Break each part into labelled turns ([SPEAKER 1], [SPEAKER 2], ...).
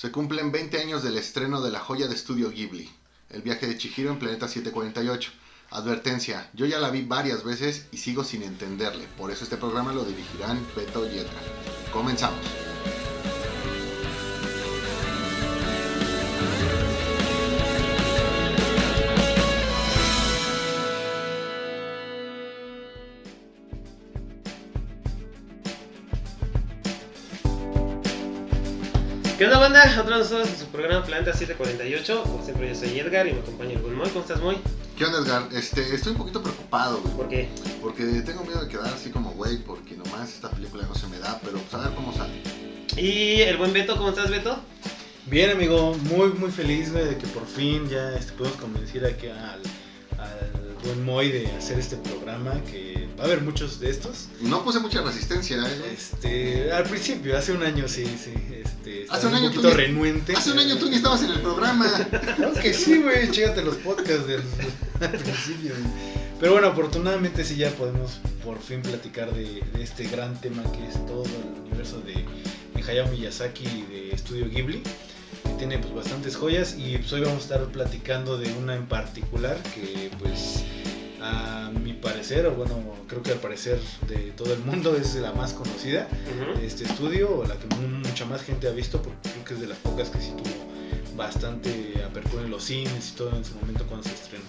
[SPEAKER 1] Se cumplen 20 años del estreno de la joya de estudio Ghibli, El viaje de Chihiro en Planeta 748. Advertencia, yo ya la vi varias veces y sigo sin entenderle, por eso este programa lo dirigirán Beto y Edgar. Comenzamos.
[SPEAKER 2] Banda? Otra vez nosotros en su programa Planeta 748. Como siempre, yo soy Edgar y me acompaña el buen Moy. ¿Cómo estás, Moy?
[SPEAKER 1] ¿Qué onda, Edgar? Este, estoy un poquito preocupado, güey.
[SPEAKER 2] ¿Por qué?
[SPEAKER 1] Porque tengo miedo de quedar así como güey, porque nomás esta película no se me da, pero pues a ver cómo sale.
[SPEAKER 2] Y el buen Beto, ¿cómo estás, Beto?
[SPEAKER 3] Bien, amigo, muy, muy feliz, güey, de que por fin ya este, podemos convencer aquí al, al buen Moy de hacer este programa, que va a haber muchos de estos.
[SPEAKER 1] No puse mucha resistencia, ¿eh?
[SPEAKER 3] Este, al principio, hace un año sí, sí, este,
[SPEAKER 1] Hace un año
[SPEAKER 3] un
[SPEAKER 1] tú
[SPEAKER 3] poquito
[SPEAKER 1] ni-
[SPEAKER 3] renuente.
[SPEAKER 1] Hace un año tú ni estabas en el programa.
[SPEAKER 3] Claro que sí, güey, chécate los podcasts del, al principio. Pero bueno, afortunadamente sí ya podemos por fin platicar de, de este gran tema que es todo el universo de, de Hayao Miyazaki y de Estudio Ghibli, que tiene pues bastantes joyas y pues hoy vamos a estar platicando de una en particular que pues a mi parecer, o bueno, creo que al parecer de todo el mundo es la más conocida de este estudio, o la que mu- mucha más gente ha visto, porque creo que es de las pocas que sí tuvo bastante apertura en los cines y todo en su momento cuando se estrenó.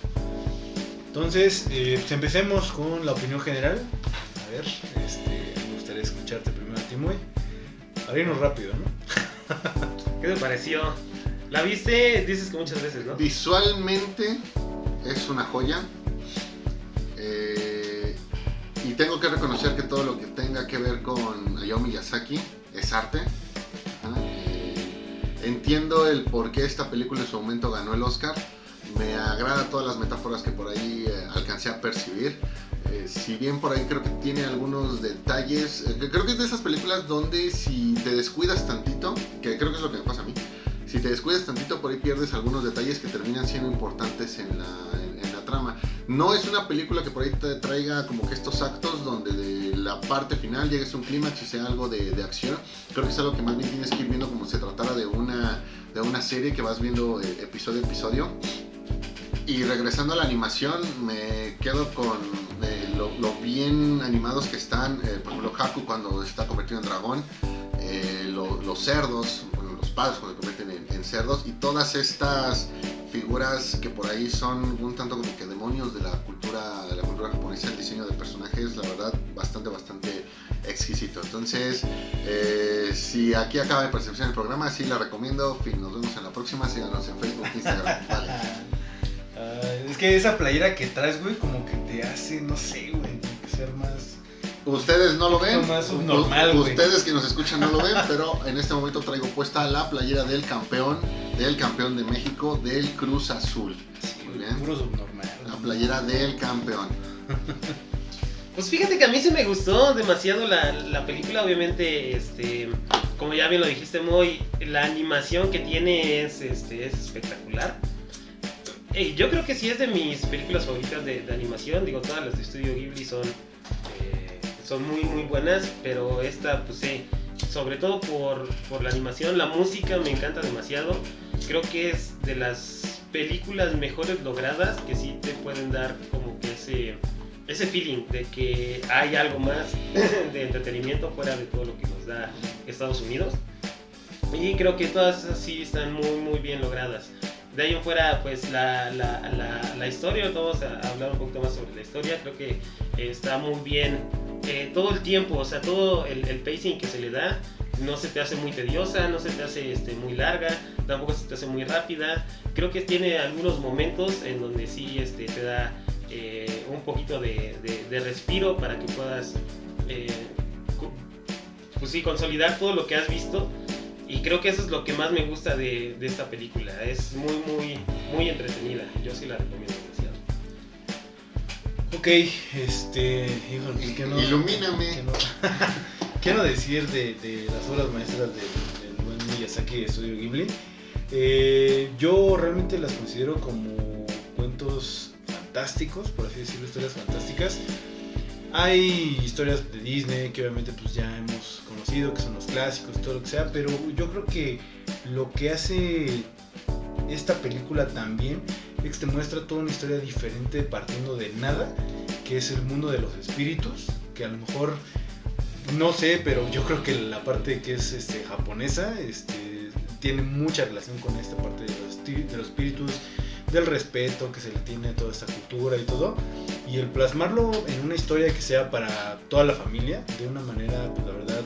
[SPEAKER 3] Entonces, eh, pues empecemos con la opinión general. A ver, este, me gustaría escucharte primero a ti, Moy. Para irnos rápido, ¿no?
[SPEAKER 2] ¿Qué te pareció? ¿La viste? Dices que muchas veces, ¿no?
[SPEAKER 1] Visualmente es una joya. Eh, y tengo que reconocer que todo lo que tenga que ver con Hayao Miyazaki es arte. Ajá, eh, entiendo el por qué esta película en su momento ganó el Oscar. Me agrada todas las metáforas que por ahí eh, alcancé a percibir. Eh, si bien por ahí creo que tiene algunos detalles, eh, creo que es de esas películas donde si te descuidas tantito, que creo que es lo que me pasa a mí, si te descuidas tantito por ahí pierdes algunos detalles que terminan siendo importantes en la, en, No es una película que por ahí te traiga como que estos actos donde de la parte final llegues a un clímax y sea algo de, acción. Creo que es algo que más bien tienes que ir viendo como se tratara de una, de una serie que vas viendo episodio a episodio. Y regresando a la animación, me quedo con eh, lo, bien animados que están. eh, por ejemplo, Haku cuando está convertido en dragón, eh, lo- los cerdos, los padres cuando se convierten en, en cerdos, y todas estas figuras que por ahí son un tanto como que demonios de la cultura, de la cultura japonesa, el diseño de personajes, la verdad, bastante, bastante exquisito. Entonces, eh, si aquí acaba de percepción el programa, sí la recomiendo. Fin, nos vemos en la próxima. Síganos en Facebook, Instagram. Vale.
[SPEAKER 3] Es que esa playera que traes, güey, como que te hace, no sé, güey, que ser más...
[SPEAKER 1] Ustedes no lo ven,
[SPEAKER 3] No,
[SPEAKER 1] ustedes que nos escuchan no lo ven, pero en este momento traigo puesta la playera del campeón, del campeón de México, del Cruz Azul. Muy bien.
[SPEAKER 3] Puro subnormal.
[SPEAKER 1] La playera del campeón.
[SPEAKER 2] Pues fíjate que a mí sí me gustó demasiado la, la película, obviamente, este, como ya bien lo dijiste, muy la animación que tiene es, este, es espectacular. Eh, yo creo que sí es de mis películas favoritas de, de animación, digo, todas las de Estudio Ghibli son, eh, son muy, muy buenas, pero esta, pues sobre todo por, por la animación, la música me encanta demasiado, creo que es de las películas mejores logradas que sí te pueden dar como que ese ese feeling de que hay algo más de entretenimiento fuera de todo lo que nos da Estados Unidos. Y creo que todas esas sí están muy, muy bien logradas. De ahí en fuera, pues la, la, la, la historia, vamos a hablar un poquito más sobre la historia, creo que está muy bien eh, todo el tiempo, o sea, todo el, pacing que se le da, no se te hace muy tediosa, no se te hace este, muy larga, tampoco se te hace muy rápida. Creo que tiene algunos momentos en donde sí este, te da eh, un poquito de, de- respiro para que puedas eh, pues sí, consolidar todo lo que has visto. Y creo que eso es lo que más me gusta de, de esta película. Es muy, muy, muy entretenida. Yo sí la recomiendo.
[SPEAKER 3] Ok, este. Híjole, ¿qué no,
[SPEAKER 1] Ilumíname.
[SPEAKER 3] ¿qué no, qué no decir de, de las obras maestras del, del buen Miyazaki de Estudio Ghibli? Eh, yo realmente las considero como cuentos fantásticos, por así decirlo, historias fantásticas. Hay historias de Disney que obviamente pues ya hemos conocido, que son los clásicos todo lo que sea, pero yo creo que lo que hace esta película también te muestra toda una historia diferente partiendo de nada, que es el mundo de los espíritus, que a lo mejor no sé, pero yo creo que la parte que es este, japonesa este, tiene mucha relación con esta parte de los, de los espíritus, del respeto que se le tiene a toda esta cultura y todo. Y el plasmarlo en una historia que sea para toda la familia, de una manera, pues la verdad,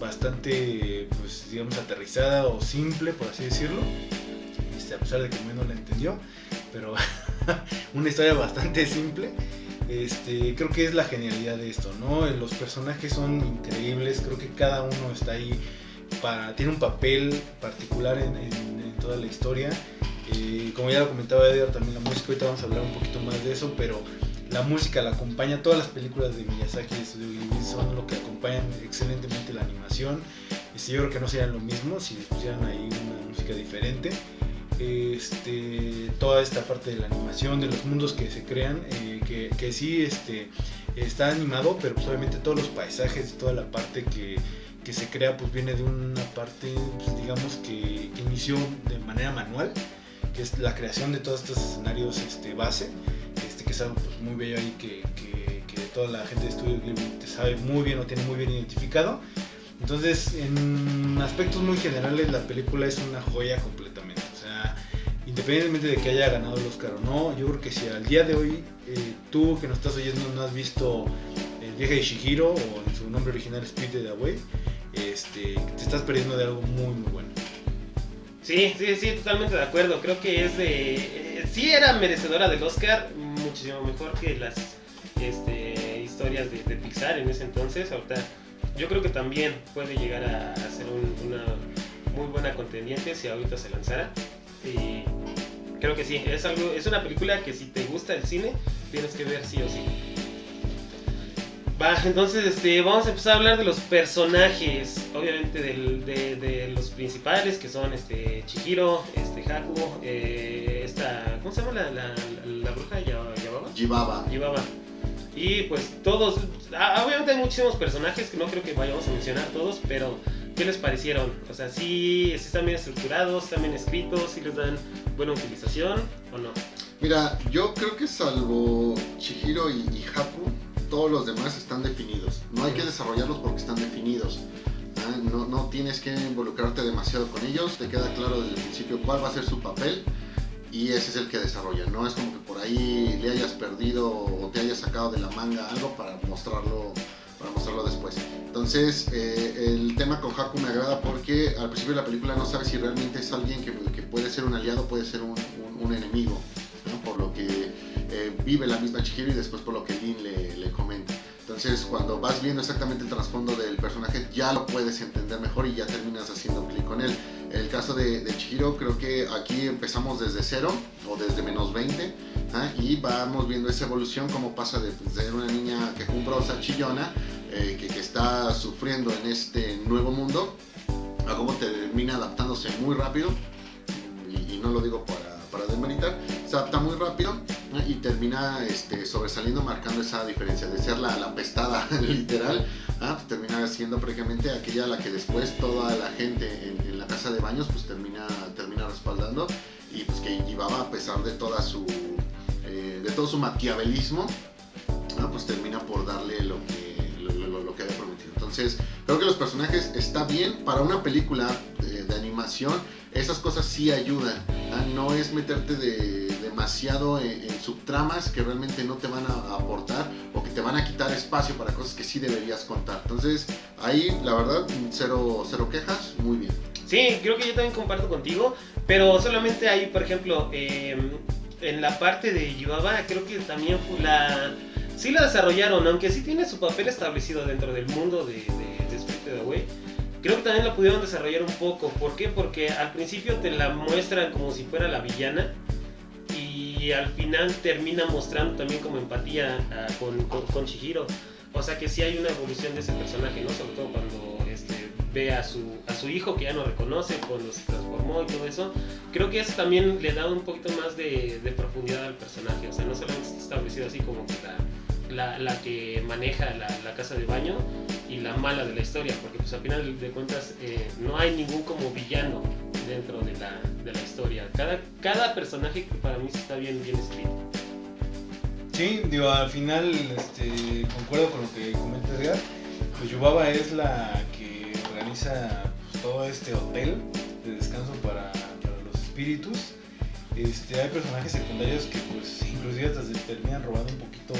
[SPEAKER 3] bastante, pues digamos, aterrizada o simple, por así decirlo. A pesar de que no la entendió, pero una historia bastante simple. Este, creo que es la genialidad de esto, ¿no? Los personajes son increíbles, creo que cada uno está ahí para, tiene un papel particular en, toda la historia eh, como ya lo comentaba Edgar, también la música, ahorita vamos a hablar un poquito más de eso, pero la música la acompaña, todas las películas de Miyazaki de Studio Ghibli son lo que acompañan excelentemente la animación. Este, yo creo que no serían lo mismo si pusieran ahí una música diferente. Este, toda esta parte de la animación, de los mundos que se crean, eh, que, que, sí este, está animado, pero pues obviamente todos los paisajes, toda la parte que, que se crea, pues viene de una parte, pues, digamos, que, que inició de manera manual que es la creación de todos estos escenarios este, base, este, que es algo pues, muy bello ahí que, toda la gente de estudio te sabe muy bien o tiene muy bien identificado. Entonces, en aspectos muy generales, la película es una joya completamente. Independientemente de que haya ganado el Oscar o no, yo creo que si al día de hoy eh, tú que nos estás oyendo no has visto El viaje de Shihiro o en su nombre original Spirited Away, este, te estás perdiendo de algo muy muy bueno.
[SPEAKER 2] Sí, sí, sí, totalmente de acuerdo. Creo que es de. Eh, sí era merecedora del Oscar, muchísimo mejor que las este, historias de, Pixar en ese entonces. Ahorita yo creo que también puede llegar a, ser una muy buena contendiente si ahorita se lanzara. Y creo que sí, es algo, es una película que si te gusta el cine, tienes que ver sí o sí entonces este, vamos a empezar a hablar de los personajes, obviamente de, los principales, que son este, Chihiro, este, Haku, eh, esta, ¿cómo se llama la, la, bruja?
[SPEAKER 1] Yibaba.
[SPEAKER 2] Yibaba. Y pues todos, ah, obviamente hay muchísimos personajes que no creo que vayamos a mencionar todos, pero ¿qué les parecieron? O sea, ¿sí, están bien estructurados, están bien escritos, sí les dan buena utilización o no?
[SPEAKER 1] Mira, yo creo que salvo Chihiro y, y Haku, todos los demás están definidos. No hay que desarrollarlos porque están definidos. ¿ah? No, no, tienes que involucrarte demasiado con ellos, te queda claro desde el principio cuál va a ser su papel y ese es el que desarrolla. No es como que por ahí le hayas perdido o te hayas sacado de la manga algo para mostrarlo, para mostrarlo después. Entonces, eh, el tema con Haku me agrada porque al principio de la película no sabes si realmente es alguien que, que puede ser un aliado, puede ser un, un, enemigo, por lo que eh, vive la misma Chihiro y después por lo que Lin le, le, comenta. Entonces cuando vas viendo exactamente el trasfondo del personaje ya lo puedes entender mejor y ya terminas haciendo clic con él. En el caso de, de, Chihiro creo que aquí empezamos desde cero o desde menos 20 ¿ah? y vamos viendo esa evolución como pasa de, ser una niña que quejumbrosa, chillona, eh, que, que está sufriendo en este nuevo mundo a cómo termina adaptándose muy rápido y, y no lo digo para, para desmeritar, se adapta muy rápido y termina este, sobresaliendo, marcando esa diferencia de ser la, la pestada literal, pues termina siendo prácticamente aquella a la que después toda la gente en, la casa de baños pues termina, termina respaldando y pues que llevaba a pesar de toda su eh, de todo su maquiavelismo, ¿ah? pues termina por darle lo que, lo, que había prometido. Entonces, creo que los personajes está bien para una película de, de animación, esas cosas sí ayudan. ¿ah? No es meterte de demasiado en, subtramas que realmente no te van a, aportar o que te van a quitar espacio para cosas que sí deberías contar. Entonces, ahí la verdad, cero, cero quejas, muy bien.
[SPEAKER 2] Sí, creo que yo también comparto contigo, pero solamente ahí, por ejemplo, em, en la parte de Yubaba, creo que también fue la... Sí la desarrollaron, aunque sí tiene su papel establecido dentro del mundo de, de, de Spirited Away creo que también la pudieron desarrollar un poco. ¿Por qué? Porque al principio te la muestran como si fuera la villana y al final termina mostrando también como empatía ah, con, con, Chihiro. O sea que sí hay una evolución de ese personaje, ¿no? Sobre todo cuando este, ve a su, a su hijo que ya no reconoce, cuando se transformó y todo eso. Creo que eso también le da un poquito más de, de profundidad al personaje. O sea, no solamente está establecido así como que la, la, la que maneja la, casa de baño y la mala de la historia, porque pues al final de cuentas eh, no hay ningún como villano dentro de la, de la historia. Cada, cada personaje para mí está bien, bien escrito.
[SPEAKER 3] Sí, digo, al final este, concuerdo con lo que comenta Edgar. Pues Yubaba es la que organiza pues, todo este hotel de descanso para, para los espíritus. Este, hay personajes secundarios que pues inclusive hasta se terminan robando un poquito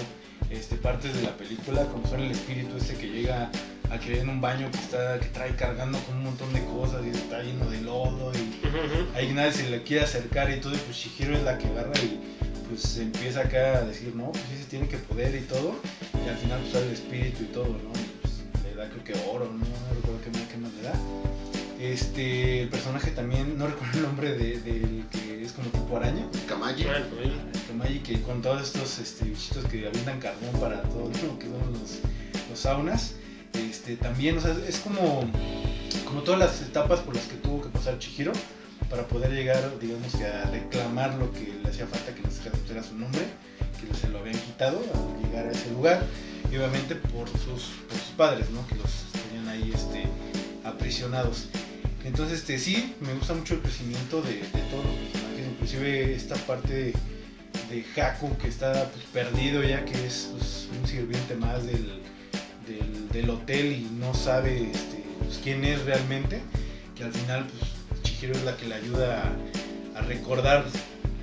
[SPEAKER 3] este, partes de la película, como son el espíritu este que llega a creer en un baño que está que trae cargando con un montón de cosas y está lleno de lodo y ahí nadie se le quiere acercar y todo y pues Shihiro es la que agarra y pues se empieza acá a decir no pues sí se tiene que poder y todo y al final pues sale el espíritu y todo no y, pues, le da creo que oro no, no recuerdo qué más, qué más le da. Este el personaje también no recuerdo el nombre del de, que es como tipo araña.
[SPEAKER 1] Kamaji.
[SPEAKER 3] Kamaji que con todos estos este, bichitos que avientan carbón para todo lo que son los, saunas este, también, es como, como todas las etapas por las que tuvo que pasar Chihiro para poder llegar, digamos a reclamar lo que le hacía falta, que no era su nombre, que se lo habían quitado al llegar a ese lugar, y obviamente por sus, por sus padres, ¿no? Que los tenían ahí este, aprisionados. Entonces, este, sí, me gusta mucho el crecimiento de, de todos los personajes, inclusive esta parte de, de Haku que está pues, perdido ya que es pues, un sirviente más del, del, del hotel y no sabe este, pues, quién es realmente, que al final pues, Chihiro es la que le ayuda a, a recordar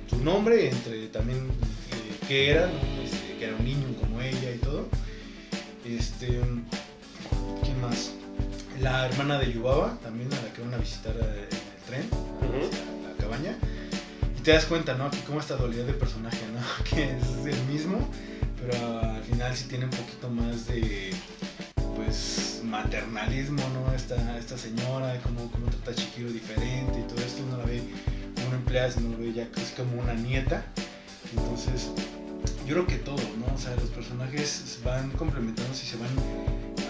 [SPEAKER 3] su nombre, entre también eh, qué era, este, que era un niño como ella y todo. Este, ¿Quién más? La hermana de Yubaba, también a la que van a visitar eh, en el tren, a la cabaña. Y te das cuenta, ¿no? Que como esta dualidad de personaje, ¿no? Que es el mismo, pero al final sí tiene un poquito más de, pues, maternalismo, ¿no? Esta, esta señora, cómo, cómo trata a Chihiro diferente y todo esto, uno la ve como una empleada, sino lo ve ya casi como una nieta. Entonces, yo creo que todo, ¿no? O sea, los personajes van complementándose y se van,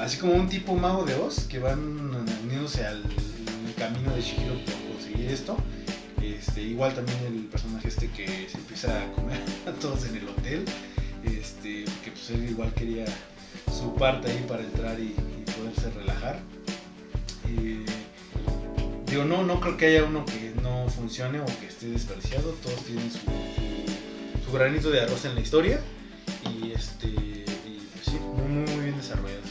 [SPEAKER 3] así como un tipo mago de Oz, que van uniéndose al camino de Shihiro por conseguir esto. Este, igual también el personaje este que se empieza a comer a todos en el hotel, este, que pues él igual quería su parte ahí para entrar y, poderse relajar. Eh, digo, no, no creo que haya uno que no funcione o que esté desperdiciado, todos tienen su, granito de arroz en la historia y este pues sí, muy, muy bien desarrollados.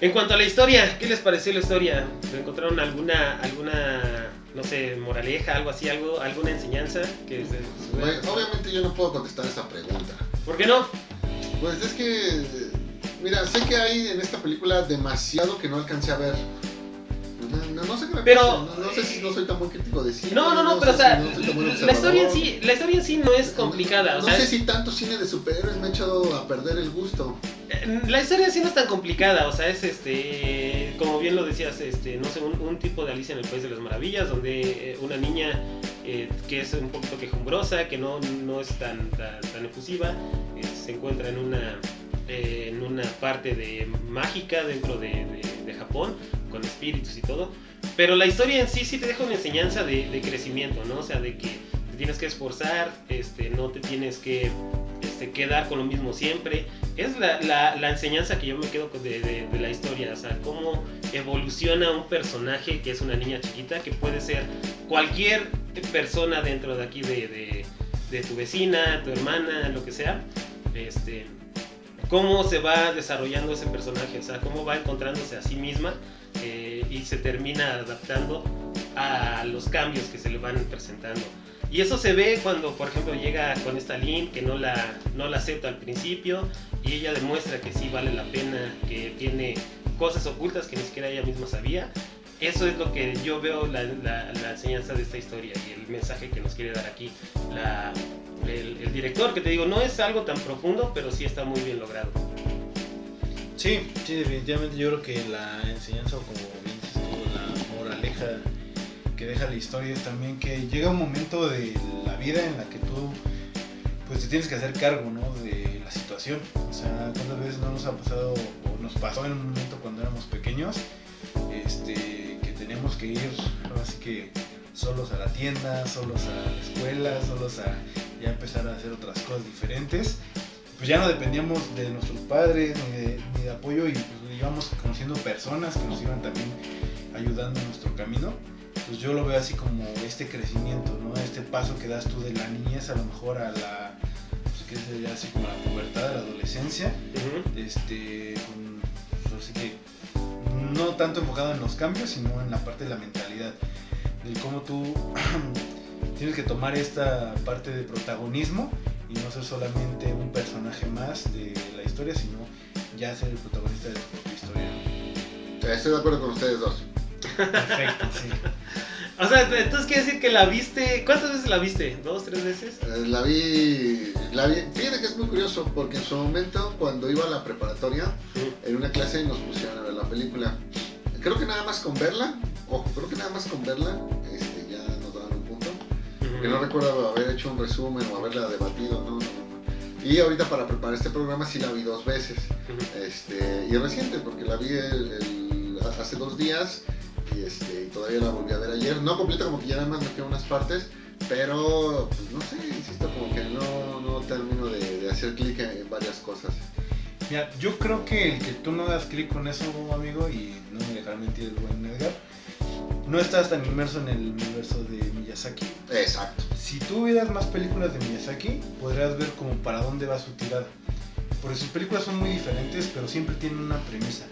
[SPEAKER 2] En cuanto a la historia, ¿qué les pareció la historia? ¿Encontraron alguna, alguna, no sé, moraleja, algo así, algo, alguna enseñanza? Que se- se-
[SPEAKER 1] Güey, Obviamente yo no puedo contestar esa pregunta.
[SPEAKER 2] ¿Por qué no?
[SPEAKER 1] Pues es que, mira, sé que hay en esta película demasiado que no alcancé a ver. No, no, no sé qué me
[SPEAKER 2] Pero-
[SPEAKER 1] pasa, no, no sé si no soy tan buen crítico de cine.
[SPEAKER 2] No, no, no, pero o sea,
[SPEAKER 1] si
[SPEAKER 2] la historia en sí, la historia en sí no es complicada. o
[SPEAKER 1] No
[SPEAKER 2] sea,
[SPEAKER 1] sé si tanto cine de superhéroes me ha echado a perder el gusto.
[SPEAKER 2] Eh, La historia sí no es tan complicada, o sea, es este, como bien lo decías, este, no sé, un, tipo de Alicia en el País de las Maravillas, donde eh, una niña eh, que es un poquito quejumbrosa, que no, no es tan, tan, tan efusiva, se encuentra en una, en una parte de mágica dentro de, Japón, con espíritus y todo, pero la historia en sí sí te deja una enseñanza de, de crecimiento, ¿no? O sea, de que te tienes que esforzar, este, no te tienes que este, quedar con lo mismo siempre, es la, la- la enseñanza que yo me quedo de, de- de la historia, o sea, cómo evoluciona un personaje que es una niña chiquita, que puede ser cualquier persona dentro de aquí, de- de tu vecina, tu hermana, lo que sea, este, cómo se va desarrollando ese personaje, o sea, cómo va encontrándose a sí misma eh, y se termina adaptando a los cambios que se le van presentando. Y eso se ve cuando, por ejemplo, llega con esta Lynn que no la, no la acepta al principio y ella demuestra que sí vale la pena, que tiene cosas ocultas que ni siquiera ella misma sabía. Eso es lo que yo veo la, la- la enseñanza de esta historia y el mensaje que nos quiere dar aquí la- el, el director, que te digo, no es algo tan profundo, pero sí está muy bien logrado.
[SPEAKER 3] Sí, sí, definitivamente yo creo que la enseñanza, como bien dices tú, la moraleja que deja la historia es también que llega un momento de la vida en la que tú pues te tienes que hacer cargo ¿no? de la situación. O sea, cuántas veces no nos ha pasado o nos pasó en un momento cuando éramos pequeños este, que teníamos que ir ahora sí que solos a la tienda, solos a la escuela, solos a ya empezar a hacer otras cosas diferentes pues ya no dependíamos de nuestros padres ni de, ni de apoyo y pues íbamos conociendo personas que nos iban también ayudando en nuestro camino. Pues yo lo veo así como este crecimiento, ¿no? Este paso que das tú de la niñez a lo mejor a la, pues, que sería así como la pubertad, a la adolescencia, este, con- pues, así que no tanto enfocado en los cambios, sino en la parte de la mentalidad, de cómo tú tienes que tomar esta parte de protagonismo y no ser solamente un personaje más de la historia, sino ya ser el protagonista de tu propia historia.
[SPEAKER 1] Estoy de acuerdo con ustedes dos.
[SPEAKER 3] Perfecto, sí.
[SPEAKER 2] O sea, entonces quiere decir que la viste. ¿Cuántas veces la viste? ¿Dos, tres veces?
[SPEAKER 1] Eh, La vi, la vi, fíjate que es muy curioso porque en su momento cuando iba a la preparatoria en una clase nos pusieron a ver la película. Creo que nada más con verla, ojo, creo que nada más con verla este, ya nos daban un punto. Porque no recuerdo haber hecho un resumen o haberla debatido, no, no, no. Y ahorita para preparar este programa sí la vi dos veces. Este, y reciente, porque la vi el- el- hace dos días y, este, y todavía la volví a ver ayer. No completa, como que ya nada más me quedan unas partes, pero pues, no sé, insisto, como que no, no termino de, de hacer clic en, en varias cosas.
[SPEAKER 3] Mira, yo creo que el que tú no das clic con eso, amigo, y no me dejará mentir el buen Edgar, no estás tan inmerso en el universo de Miyazaki.
[SPEAKER 1] Exacto.
[SPEAKER 3] Si tú vieras más películas de Miyazaki, podrías ver como para dónde va su tirada. Porque sus películas son muy diferentes, pero siempre tienen una premisa.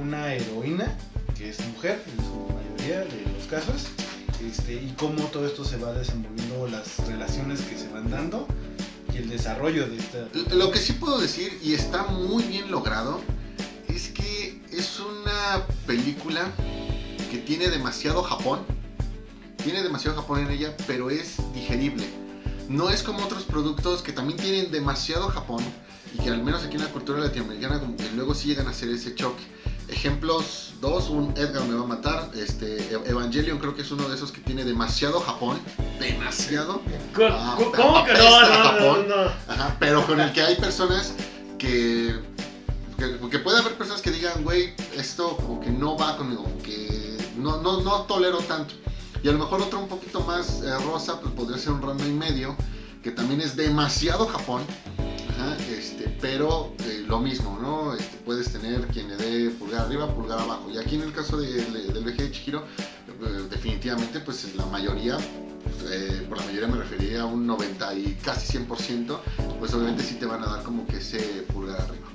[SPEAKER 3] Una heroína, que es mujer en su mayoría de los casos, este, y cómo todo esto se va desenvolviendo, las relaciones que se van dando y el desarrollo de esta...
[SPEAKER 1] Lo que sí puedo decir, y está muy bien logrado, es que es una película que tiene demasiado Japón. Tiene demasiado Japón en ella, pero es digerible. No es como otros productos que también tienen demasiado Japón y que al menos aquí en la cultura latinoamericana como que luego sí llegan a hacer ese choque. Ejemplos dos, un Edgar me va a matar, este E- Evangelion creo que es uno de esos que tiene demasiado Japón, demasiado. Ah,
[SPEAKER 2] ¿Cómo que no?
[SPEAKER 1] apesta
[SPEAKER 2] No, no,
[SPEAKER 1] Japón.
[SPEAKER 2] no.
[SPEAKER 1] Ajá, pero con el que hay personas que, que, que puede haber personas que digan, güey, esto como que no va conmigo, que no, no, no tolero tanto. Y a lo mejor otro un poquito más eh, rosa, pues podría ser un rama y medio, que también es demasiado Japón. Este, pero eh, lo mismo, ¿no? Este, puedes tener quien le dé pulgar arriba, pulgar abajo. Y aquí en el caso de- de- del VG de Chihiro, eh, definitivamente, pues la mayoría, eh, por la mayoría me referiría a un 90 y casi 100%, pues obviamente sí te van a dar como que ese pulgar arriba.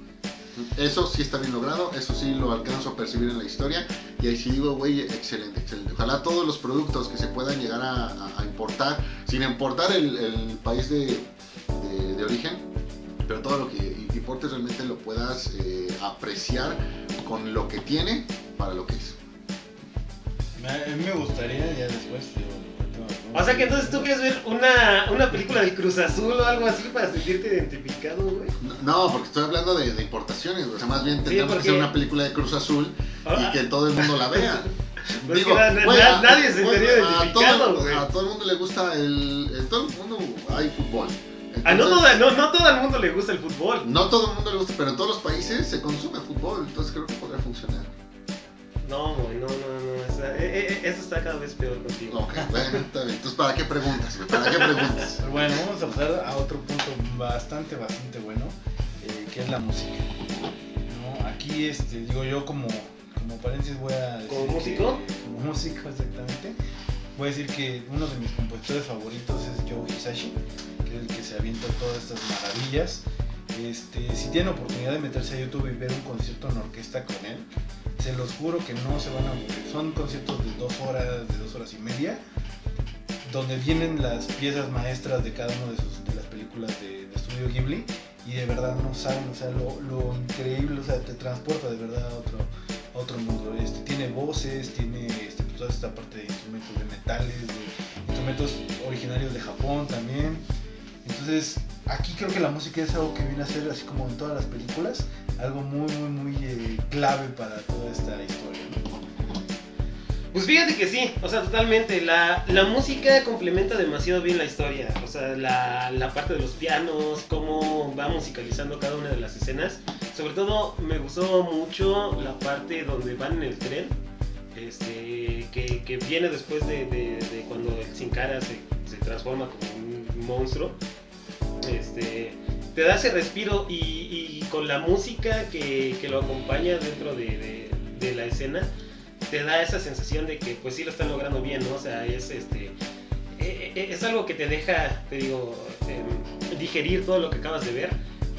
[SPEAKER 1] Eso sí está bien logrado, eso sí lo alcanzo a percibir en la historia y ahí sí digo, güey, excelente, excelente. Ojalá todos los productos que se puedan llegar a, importar, sin importar el, país de origen, pero todo lo que importes realmente lo puedas eh, apreciar con lo que tiene para lo que es.
[SPEAKER 3] A mí me gustaría ya después, digo,
[SPEAKER 2] O sea que entonces tú quieres ver una, una película del Cruz Azul o algo así para sentirte identificado, güey.
[SPEAKER 1] No, porque estoy hablando de, de importaciones, o sea, más bien tendríamos
[SPEAKER 2] porque-
[SPEAKER 1] que hacer una película de Cruz Azul y que todo el mundo la vea.
[SPEAKER 2] Pues na- na-
[SPEAKER 1] a-
[SPEAKER 2] nadie se estaría
[SPEAKER 1] a todo-
[SPEAKER 2] güey.
[SPEAKER 1] A todo el mundo le gusta el. En todo el mundo hay fútbol.
[SPEAKER 2] Ah, no, todo, no, no todo el mundo le gusta el fútbol.
[SPEAKER 1] no todo el mundo le gusta, pero en todos los países se consume fútbol, entonces creo que podría funcionar.
[SPEAKER 2] No, güey, no, no, no. o sea, eh, eh, eso está cada vez peor contigo.
[SPEAKER 1] Ok, bueno, está bien. Entonces, ¿para qué preguntas? güey? ¿Para qué preguntas?
[SPEAKER 3] Bueno, vamos a pasar a otro punto bastante, bastante bueno, eh, que es la música. ¿no? Aquí, este, digo yo como, como paréntesis voy a decir
[SPEAKER 2] ¿Como
[SPEAKER 3] que-
[SPEAKER 2] músico?
[SPEAKER 3] como músico, exactamente. Voy a decir que uno de mis compositores favoritos es Joe Hisashi, que es el que se avienta todas estas maravillas. Este, si tienen oportunidad de meterse a YouTube y ver un concierto en orquesta con él, se los juro que no se van a aburrir. Son conciertos de dos horas, de dos horas y media, donde vienen las piezas maestras de cada una de, sus, de las películas de, de Estudio Ghibli y de verdad no saben, o sea, lo, lo increíble, o sea, te transporta de verdad a otro, a otro mundo. Este, tiene voces, tiene este, toda esta parte de instrumentos de metales, de instrumentos originarios de Japón también. Entonces, aquí creo que la música es algo que viene a ser, así como en todas las películas, algo muy, muy, muy eh, clave para toda esta historia.
[SPEAKER 2] Pues fíjate que sí, o sea, totalmente. La, la música complementa demasiado bien la historia. O sea, la, la parte de los pianos, cómo va musicalizando cada una de las escenas. Sobre todo me gustó mucho la parte donde van en el tren. Este, que, viene después de, cuando el Sin Cara se, transforma como un monstruo. Este, te da ese respiro y, con la música que, lo acompaña dentro de, la escena te da esa sensación de que pues sí lo están logrando bien, ¿no? O sea, es este eh, eh, es algo que te deja, te digo, em, digerir todo lo que acabas de ver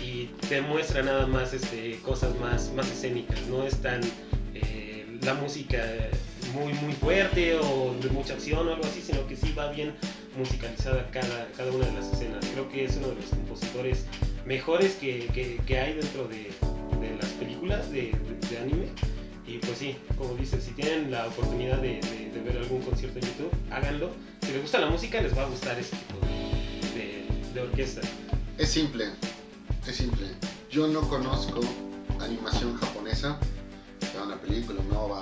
[SPEAKER 2] y te muestra nada más cosas más, escénicas, no es tan la música muy muy fuerte o de mucha acción o algo así, sino que sí va bien musicalizada cada, cada una de las escenas. Creo que es uno de los compositores mejores que, que, que hay dentro de, de, las películas de, de, anime. Y pues sí, como dices, si tienen la oportunidad de, ver algún concierto en YouTube, háganlo. Si les gusta la música, les va a gustar ese tipo de, orquesta.
[SPEAKER 1] Es simple, es simple. Yo no conozco animación japonesa, una película, una nova,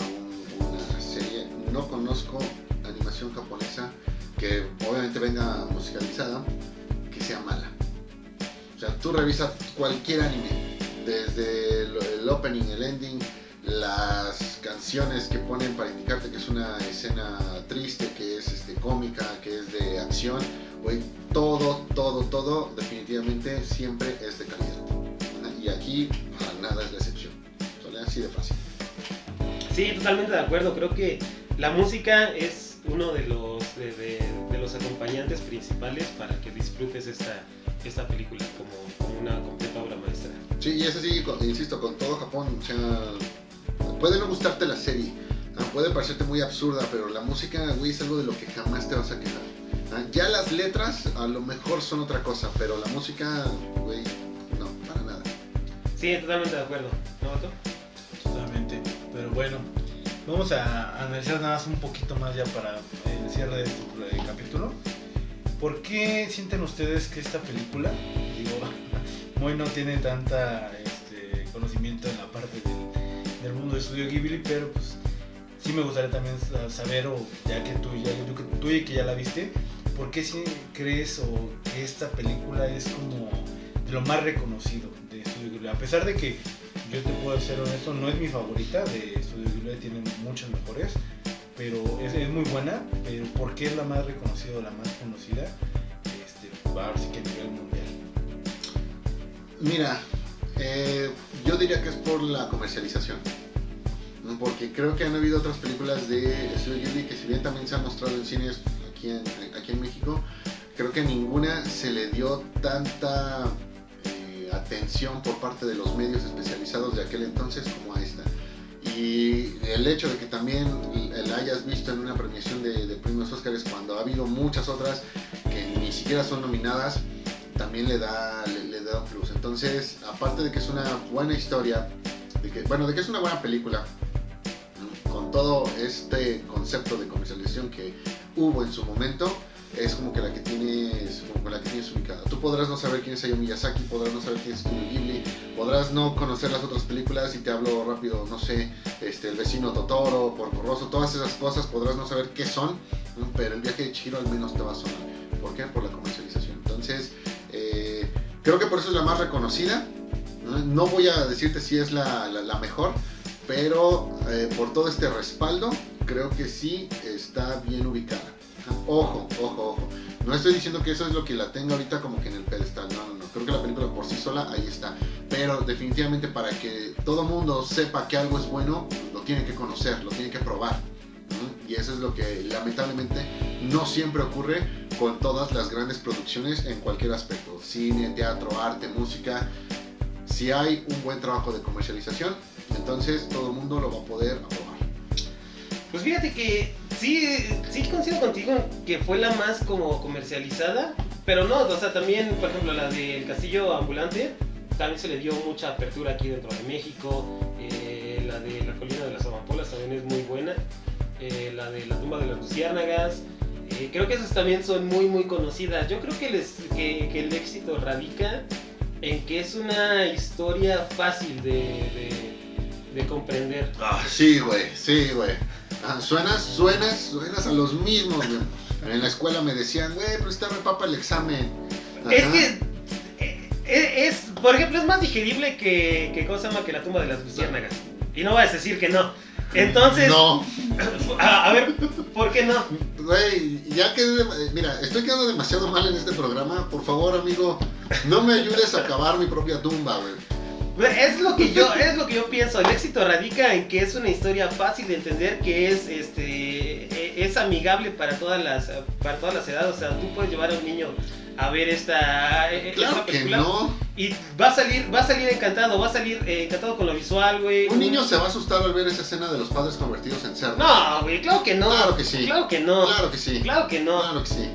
[SPEAKER 1] una serie. No conozco animación japonesa que obviamente venga musicalizada, que sea mala. O sea, tú revisas cualquier anime, desde el, opening, el ending, las canciones que ponen para indicarte que es una escena triste, que es este, cómica, que es de acción, todo, todo, todo definitivamente siempre es de calidad. Y aquí nada es la excepción. Solo así de fácil.
[SPEAKER 2] Sí, totalmente de acuerdo. Creo que la música es uno de los, de, los acompañantes principales para que disfrutes esta, esta película como, una completa obra maestra.
[SPEAKER 1] Sí, y eso sí, insisto, con todo Japón, o sea, puede no gustarte la serie, puede parecerte muy absurda, pero la música, güey, es algo de lo que jamás te vas a quedar. Ya las letras a lo mejor son otra cosa, pero la música, güey, no, para nada.
[SPEAKER 2] Sí, totalmente de acuerdo. ¿No, Bato?
[SPEAKER 3] Bueno, vamos a analizar nada más un poquito más ya para el cierre de este capítulo. ¿Por qué sienten ustedes que esta película, digo, no tiene tanta este, conocimiento en la parte del, mundo de estudio Ghibli, pero pues sí me gustaría también saber, o ya que tú ya, tú y que ya la viste, ¿por qué si crees o que esta película es como de lo más reconocido de Estudio Ghibli? A pesar de que yo te puedo ser honesto, no es mi favorita de Estudio Ghibli, tienen muchas mejores, pero es, muy buena, pero ¿por qué es la más reconocida o la más conocida? Este, va sí que a nivel mundial.
[SPEAKER 1] Mira, eh, yo diría que es por la comercialización. Porque creo que han habido otras películas de Estudio Ghibli que si bien también se han mostrado en cines aquí en, aquí en México, creo que ninguna se le dio tanta atención por parte de los medios especializados de aquel entonces como a esta. Y el hecho de que también la hayas visto en una premiación de, de premios Oscars cuando ha habido muchas otras que ni siquiera son nominadas, también le da, le, da un plus. Entonces, aparte de que es una buena historia, de que, bueno, de que es una buena película, con todo este concepto de comercialización que hubo en su momento, es como que la que tienes, como la que tienes ubicada. Tú podrás no saber quién es Hayao Miyazaki, podrás no saber quién es Studio Ghibli, podrás no conocer las otras películas y te hablo rápido, no sé, este, el vecino Totoro, Porco Rosso, todas esas cosas podrás no saber qué son, pero el viaje de Chihiro al menos te va a sonar. ¿Por qué? Por la comercialización. Entonces, eh, creo que por eso es la más reconocida. No, voy a decirte si es la, mejor, pero eh, por todo este respaldo, creo que sí está bien ubicada. Ojo, ojo, ojo. No estoy diciendo que eso es lo que la tenga ahorita como que en el pedestal. No, no, no. Creo que la película por sí sola ahí está. Pero definitivamente para que todo mundo sepa que algo es bueno, lo tiene que conocer, lo tiene que probar. Y eso es lo que lamentablemente no siempre ocurre con todas las grandes producciones en cualquier aspecto. Cine, teatro, arte, música. Si hay un buen trabajo de comercialización, entonces todo el mundo lo va a poder aprobar.
[SPEAKER 2] Pues fíjate que sí, sí coincido contigo que fue la más como comercializada, pero no, o sea, también, por ejemplo, la del Castillo Ambulante, también se le dio mucha apertura aquí dentro de México, eh, la de la Colina de las Amapolas también es muy buena, eh, la de la Tumba de las Luciérnagas, eh, creo que esas también son muy, muy conocidas. Yo creo que, les, que, el éxito radica en que es una historia fácil de, de, comprender.
[SPEAKER 1] Ah, sí, güey, sí, güey. Ah, suenas, suenas, suenas a los mismos, En la escuela me decían, güey, pero está repapa el examen.
[SPEAKER 2] Es que eh, eh, es, por ejemplo, es más digerible que, que cosa que la tumba de las luciérnagas. Y no vas a decir que no. Entonces.
[SPEAKER 1] No.
[SPEAKER 2] A, ver, ¿por qué no?
[SPEAKER 1] Güey, ya que. Mira, estoy quedando demasiado mal en este programa. Por favor, amigo, no me ayudes a acabar mi propia tumba, güey.
[SPEAKER 2] Es lo que yo, es lo que yo pienso. El éxito radica en que es una historia fácil de entender, que es este e- es amigable para todas las para todas las edades. O sea, tú puedes llevar a un niño a ver esta, e-
[SPEAKER 1] Claro
[SPEAKER 2] esta
[SPEAKER 1] que
[SPEAKER 2] película
[SPEAKER 1] no.
[SPEAKER 2] y va a salir va a salir encantado, va a salir eh, encantado con lo visual, güey.
[SPEAKER 1] Un niño se va a asustar al ver esa escena de los padres convertidos en cerdos.
[SPEAKER 2] No, güey, claro que no.
[SPEAKER 1] Claro que sí.
[SPEAKER 2] Claro que no.
[SPEAKER 1] Claro que sí.
[SPEAKER 2] Claro que no.
[SPEAKER 1] Claro que sí.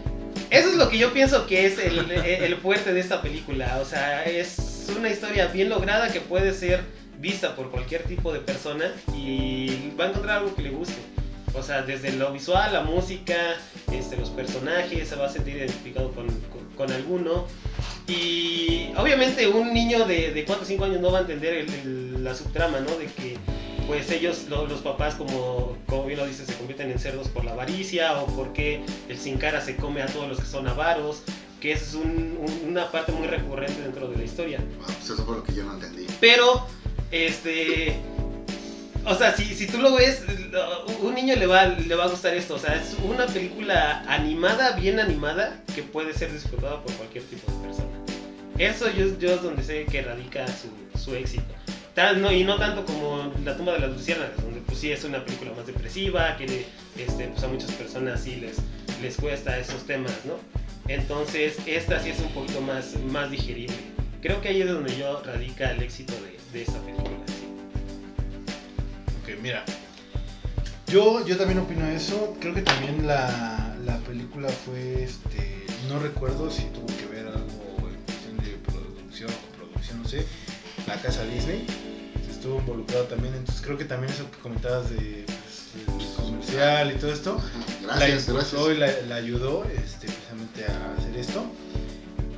[SPEAKER 2] Eso es lo que yo pienso que es el, el fuerte de esta película. O sea, es una historia bien lograda que puede ser vista por cualquier tipo de persona y va a encontrar algo que le guste. O sea, desde lo visual, la música, este, los personajes, se va a sentir identificado con, con- con alguno. Y obviamente un niño de, de 4 o 5 años no va a entender el- el- la subtrama, ¿no? De que pues ellos, lo- los papás, como, como bien lo dice, se convierten en cerdos por la avaricia o porque el sin cara se come a todos los que son avaros, que esa es un- un- una parte muy recurrente dentro de la historia.
[SPEAKER 1] Ah, pues eso fue lo que yo no entendí.
[SPEAKER 2] Pero, este. O sea, si, si tú lo ves, un niño le va, le va a gustar esto. O sea, es una película animada, bien animada, que puede ser disfrutada por cualquier tipo de persona. Eso yo, yo es donde sé que radica su, su éxito. Tal- no, y no tanto como La tumba de las luciérnagas, donde pues sí es una película más depresiva, que este, pues a muchas personas sí les, les cuesta esos temas, ¿no? Entonces, esta sí es un poquito más, más digerible. Creo que ahí es donde yo radica el éxito de, de esta película.
[SPEAKER 3] Ok, mira. Yo, yo también opino eso. Creo que también la, la película fue, este, no recuerdo si tuvo que ver algo en cuestión de producción o producción, no sé. La casa Disney estuvo involucrado también. Entonces creo que también eso que comentabas de comercial y todo esto.
[SPEAKER 1] Ajá,
[SPEAKER 3] la
[SPEAKER 1] Gracias,
[SPEAKER 3] y
[SPEAKER 1] gracias.
[SPEAKER 3] la, la ayudó este, precisamente a hacer esto.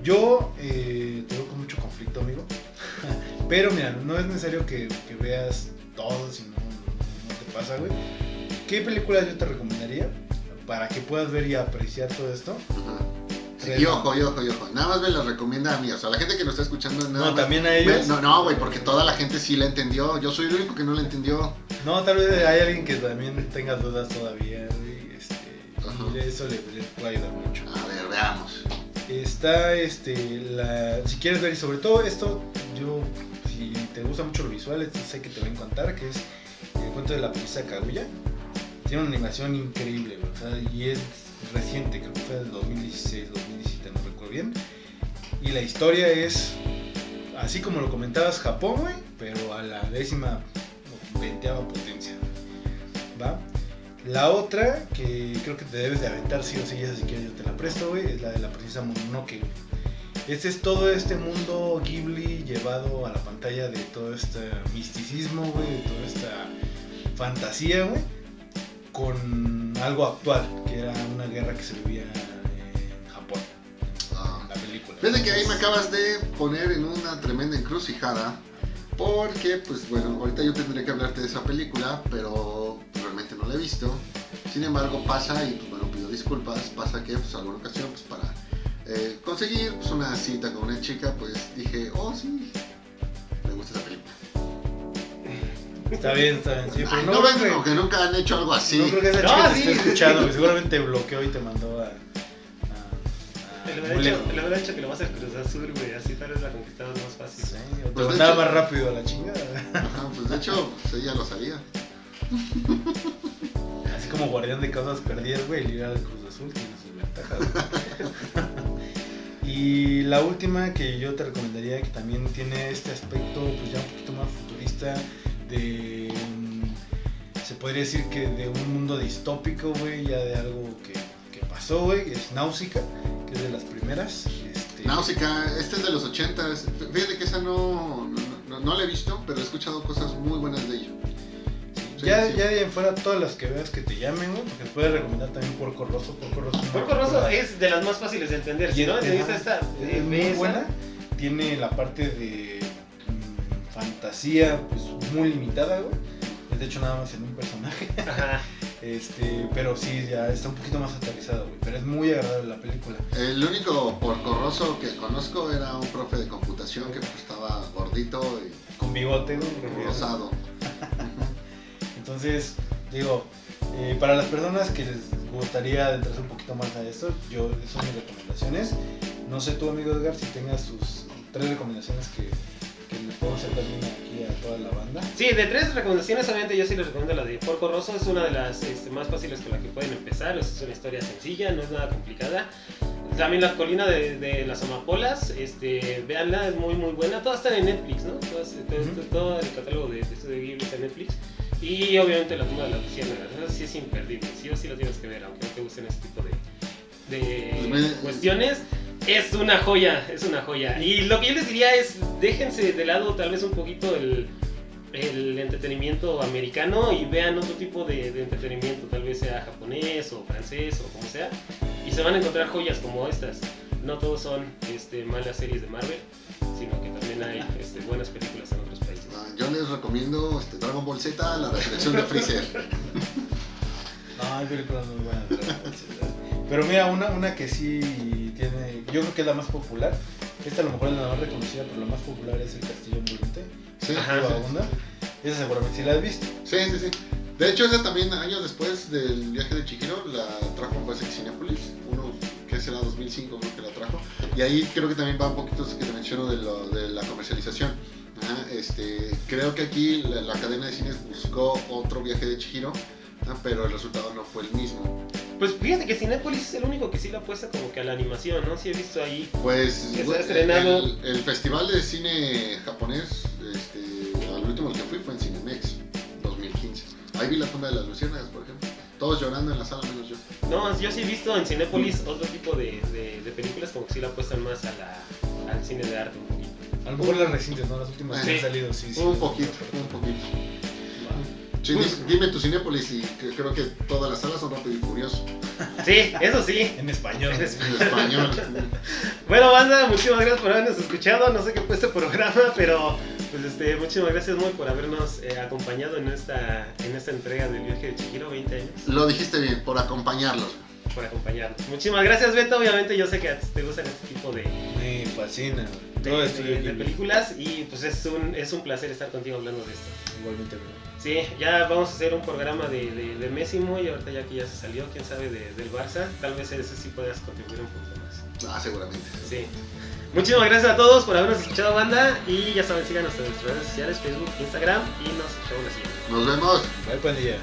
[SPEAKER 3] Yo eh, tengo con mucho conflicto, amigo. Pero mira, no es necesario que, que veas todo si no, no te pasa, güey. ¿Qué películas yo te recomendaría para que puedas ver y apreciar todo esto?
[SPEAKER 1] Sí, y ojo, y ojo, y ojo. Nada más me las recomienda a mí. O sea, la gente que nos está escuchando. Nada
[SPEAKER 3] No,
[SPEAKER 1] más-
[SPEAKER 3] también a ellos.
[SPEAKER 1] Me- No, no, güey, porque toda la gente sí la entendió. Yo soy el único que no la entendió.
[SPEAKER 3] No, tal vez hay alguien que también tenga dudas todavía. Este, y eso le, le puede ayudar mucho.
[SPEAKER 1] A ver, veamos.
[SPEAKER 3] Está, este, la, si quieres ver, y sobre todo esto, yo, si te gusta mucho lo visual, esto sé que te va a encantar, que es el cuento de la princesa Kaguya. Tiene una animación increíble, y es reciente, creo que fue del 2016, 2017, no recuerdo bien. Y la historia es, así como lo comentabas, Japón, güey, pero a la décima veinteava potencia, ¿va? La otra, que creo que te debes de aventar sí o sí, esa si quieres yo te la presto, güey, es la de la princesa Mononoke. Este es todo este mundo Ghibli llevado a la pantalla de todo este misticismo, güey, de toda esta fantasía, güey, con algo actual, que era una guerra que se vivía en Japón,
[SPEAKER 1] Ah.
[SPEAKER 3] la película.
[SPEAKER 1] Fíjate que ahí me acabas de poner en una tremenda encrucijada. Porque, pues bueno, ahorita yo tendré que hablarte de esa película, pero realmente no la he visto. Sin embargo, pasa, y pues bueno, pido disculpas, pasa que pues alguna ocasión, pues para eh, conseguir pues, una cita con una chica, pues dije, oh sí, me gusta esa película.
[SPEAKER 3] Está bien, está bien, sí, pero
[SPEAKER 1] Ay,
[SPEAKER 3] no,
[SPEAKER 1] no ven
[SPEAKER 3] que-
[SPEAKER 1] como que nunca han hecho algo así.
[SPEAKER 3] no creo que esa
[SPEAKER 2] No,
[SPEAKER 3] te
[SPEAKER 2] sí.
[SPEAKER 3] esté escuchando, seguramente te bloqueó y te mandó a...
[SPEAKER 2] Le hubiera, hecho, le hubiera hecho que lo vas a Cruz Azul, güey. Así tal vez la conquistabas más fácil.
[SPEAKER 3] Sí, o te
[SPEAKER 1] Pues, de
[SPEAKER 3] mandaba más rápido a la chingada.
[SPEAKER 1] Ajá, pues de hecho, pues ella lo sabía.
[SPEAKER 3] Así como guardián de causas perdidas, güey, el ir al Cruz Azul tiene sus ventajas. güey. y la última que yo te recomendaría, que también tiene este aspecto, pues ya un poquito más futurista, de. mm, Se podría decir que de un mundo distópico, güey, ya de algo que, que pasó, güey, es Náusica, es de las primeras. Este,
[SPEAKER 1] Náusica, este es de los 80 Fíjate que esa no, no, no- no la he visto, pero he escuchado cosas muy buenas de ella. Sí,
[SPEAKER 3] ya,
[SPEAKER 1] sí.
[SPEAKER 3] ya de ahí en fuera todas las que veas que te llamen, güey, porque te puedes recomendar también Porco Rosso. Porco Rosso,
[SPEAKER 2] Porco Rosso es de las más fáciles de entender. Si no,
[SPEAKER 3] es-
[SPEAKER 2] te
[SPEAKER 3] ajá,
[SPEAKER 2] esta.
[SPEAKER 3] es muy
[SPEAKER 2] esa,
[SPEAKER 3] buena. Tiene la parte de mm, fantasía pues muy limitada, güey. Es de hecho nada más en un personaje.
[SPEAKER 2] Ajá.
[SPEAKER 3] Este, pero sí, ya está un poquito más aterrizado, güey. Pero es muy agradable la película.
[SPEAKER 1] El único porcorroso que conozco era un profe de computación que pues, estaba gordito y
[SPEAKER 3] Con bigote, güey.
[SPEAKER 1] rosado.
[SPEAKER 3] Entonces, digo, eh, para las personas que les gustaría adentrarse un poquito más a esto, yo, esas son mis recomendaciones. No sé tú, amigo Edgar, si tengas sus tres recomendaciones que, podemos hacer también aquí a toda la banda.
[SPEAKER 2] Sí, de tres recomendaciones, obviamente yo sí les recomiendo la de Porco Rosso, es una de las este, más fáciles con la que pueden empezar, es una historia sencilla, no es nada complicada. También la colina de, de las amapolas, este, véanla, es muy muy buena, todas están en Netflix, ¿no? Todas, todo, el catálogo de, de Estudio Ghibli está en Netflix. Y obviamente la tumba de la luciérnagas, esa sí es imperdible, sí o sí lo tienes que ver, aunque no te gusten ese tipo de, de
[SPEAKER 1] Pues me-
[SPEAKER 2] cuestiones. Es una joya, es una joya. Y lo que yo les diría es, déjense de lado tal vez un poquito el, el entretenimiento americano y vean otro tipo de, de entretenimiento, tal vez sea japonés o francés o como sea, y se van a encontrar joyas como estas. No todos son este, malas series de Marvel, sino que también hay este, buenas películas en otros países.
[SPEAKER 1] Ah, Yo les recomiendo este, Dragon Ball Z, la resurrección de Freezer.
[SPEAKER 3] No, hay películas muy buenas. Pero mira, una, una que sí tiene, yo creo que es la más popular. Esta a lo mejor es la más reconocida, pero la más popular es El Castillo Ambulante.
[SPEAKER 1] Sí,
[SPEAKER 2] Ajá.
[SPEAKER 1] sí.
[SPEAKER 3] Esa seguramente sí la has visto.
[SPEAKER 1] sí, sí, sí. De hecho, esa también, años después del viaje de Chihiro, la trajo pues en Cinepolis, uno que será 2005 creo que la trajo. Y ahí creo que también va un poquito eso que te menciono de, lo- de la comercialización. Ajá, este, creo que aquí la, la cadena de cines buscó otro viaje de Chihiro, pero el resultado no fue el mismo.
[SPEAKER 2] Pues fíjate que Cinépolis es el único que sí le apuesta como que a la animación, ¿no? Sí he visto ahí.
[SPEAKER 1] Pues
[SPEAKER 2] Que se ha
[SPEAKER 1] bueno,
[SPEAKER 2] estrenado.
[SPEAKER 1] El, el festival de cine japonés, este, al último al que fui fue en Cinemex, 2015. Ahí vi la tumba de las luciérnagas, por ejemplo. Todos llorando en la sala, menos yo.
[SPEAKER 2] No, yo sí he visto en Cinépolis otro tipo de, de, de películas como que sí le apuestan más a la, al cine de arte un poquito.
[SPEAKER 3] A lo mejor las recientes, ¿no? Las últimas que han salido, sí. sí.
[SPEAKER 1] un poquito, un poquito. Sí, dime tu Cinépolis y que- creo que todas las salas son rápido y furioso.
[SPEAKER 2] Sí, eso sí.
[SPEAKER 3] En español.
[SPEAKER 2] En
[SPEAKER 1] En español.
[SPEAKER 2] Bueno, banda, muchísimas gracias por habernos escuchado. No sé qué fue este programa, pero pues este, muchísimas gracias muy por habernos eh, acompañado en esta, en esta entrega del viaje de Chihiro, 20 años,
[SPEAKER 1] Lo dijiste bien, por acompañarlos.
[SPEAKER 2] por acompañarnos. Muchísimas gracias, Beto. Obviamente yo sé que a ti te gustan este tipo de,
[SPEAKER 3] Me fascina.
[SPEAKER 2] de,
[SPEAKER 3] Todo
[SPEAKER 2] de-
[SPEAKER 3] esto
[SPEAKER 2] de películas y pues es un, es un placer estar contigo hablando de esto.
[SPEAKER 3] Igualmente, bro.
[SPEAKER 2] Sí, ya vamos a hacer un programa de, de, de Messi muy ahorita ya que ya se salió, quién sabe, de- del Barça. Tal vez ese sí puedas contribuir un poquito más.
[SPEAKER 1] Ah, seguramente.
[SPEAKER 2] Sí. Muchísimas gracias a todos por habernos escuchado, banda. Y ya saben, síganos en nuestras redes sociales, Facebook, Instagram. Y nos escuchamos la siguiente.
[SPEAKER 1] Nos vemos.
[SPEAKER 3] Bye, pandilla.